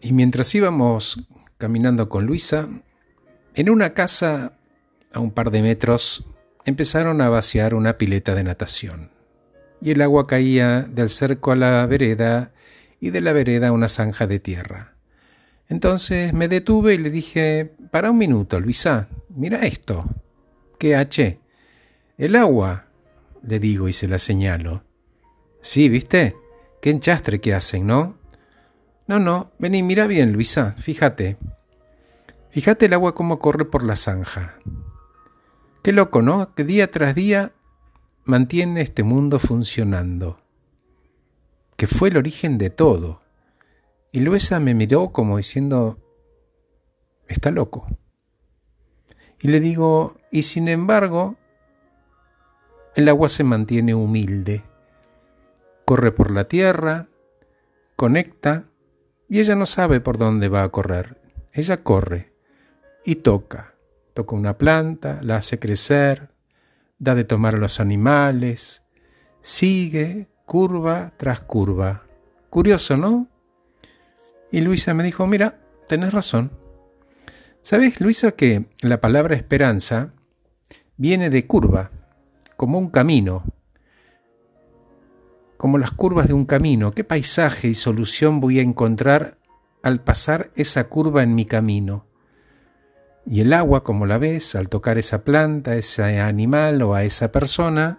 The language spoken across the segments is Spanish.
Y mientras íbamos caminando con Luisa, en una casa a un par de metros empezaron a vaciar una pileta de natación. Y el agua caía del cerco a la vereda y de la vereda a una zanja de tierra. Entonces me detuve y le dije, para un minuto, Luisa, mira esto. ¿Qué H? El agua, le digo y se la señalo. Sí, ¿viste? Qué enchastre que hacen, ¿no? No, no, vení, mira bien, Luisa, fíjate. Fíjate el agua cómo corre por la zanja. Qué loco, ¿no? Que día tras día mantiene este mundo funcionando. Que fue el origen de todo. Y Luisa me miró como diciendo, está loco. Y le digo, y sin embargo, el agua se mantiene humilde. Corre por la tierra, conecta, y ella no sabe por dónde va a correr. Ella corre y toca. Toca una planta, la hace crecer, da de tomar a los animales, sigue curva tras curva. Curioso, ¿no? Y Luisa me dijo, mira, tenés razón. ¿Sabes, Luisa, que la palabra esperanza viene de curva, como un camino, como las curvas de un camino. ¿Qué paisaje y solución voy a encontrar al pasar esa curva en mi camino? Y el agua, como la ves, al tocar esa planta, ese animal o a esa persona,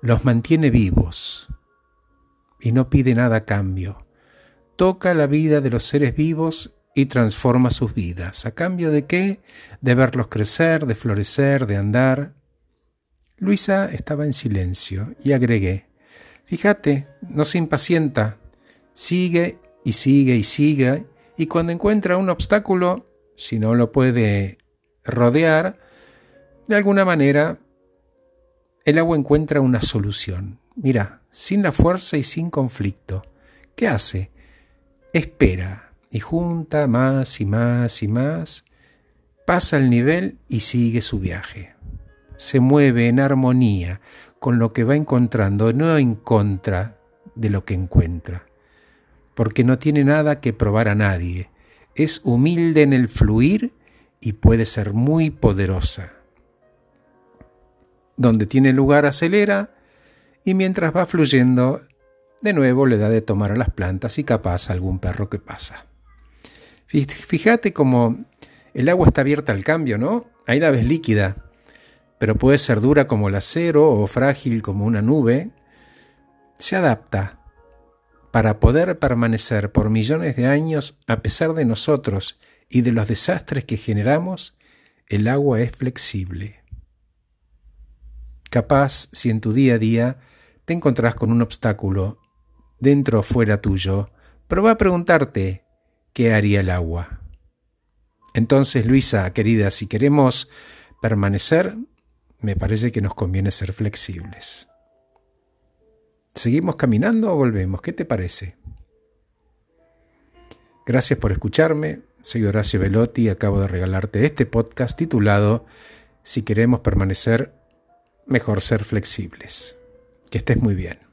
los mantiene vivos y no pide nada a cambio. Toca la vida de los seres vivos y transforma sus vidas. ¿A cambio de qué? De verlos crecer, de florecer, de andar. Luisa estaba en silencio y agregué, Fíjate, no se impacienta, sigue y sigue y sigue, y cuando encuentra un obstáculo, si no lo puede rodear, de alguna manera el agua encuentra una solución. Mira, sin la fuerza y sin conflicto. ¿Qué hace? Espera y junta más y más y más, pasa el nivel y sigue su viaje. Se mueve en armonía con lo que va encontrando, no en contra de lo que encuentra, porque no tiene nada que probar a nadie, es humilde en el fluir y puede ser muy poderosa. Donde tiene lugar acelera y mientras va fluyendo, de nuevo le da de tomar a las plantas y capaz a algún perro que pasa. Fíjate cómo el agua está abierta al cambio, ¿no? Ahí la ves líquida, pero puede ser dura como el acero o frágil como una nube, se adapta para poder permanecer por millones de años a pesar de nosotros y de los desastres que generamos, el agua es flexible. Capaz si en tu día a día te encontrás con un obstáculo dentro o fuera tuyo, pero a preguntarte qué haría el agua. Entonces, Luisa, querida, si queremos permanecer, me parece que nos conviene ser flexibles. ¿Seguimos caminando o volvemos? ¿Qué te parece? Gracias por escucharme. Soy Horacio Velotti y acabo de regalarte este podcast titulado Si queremos permanecer, mejor ser flexibles. Que estés muy bien.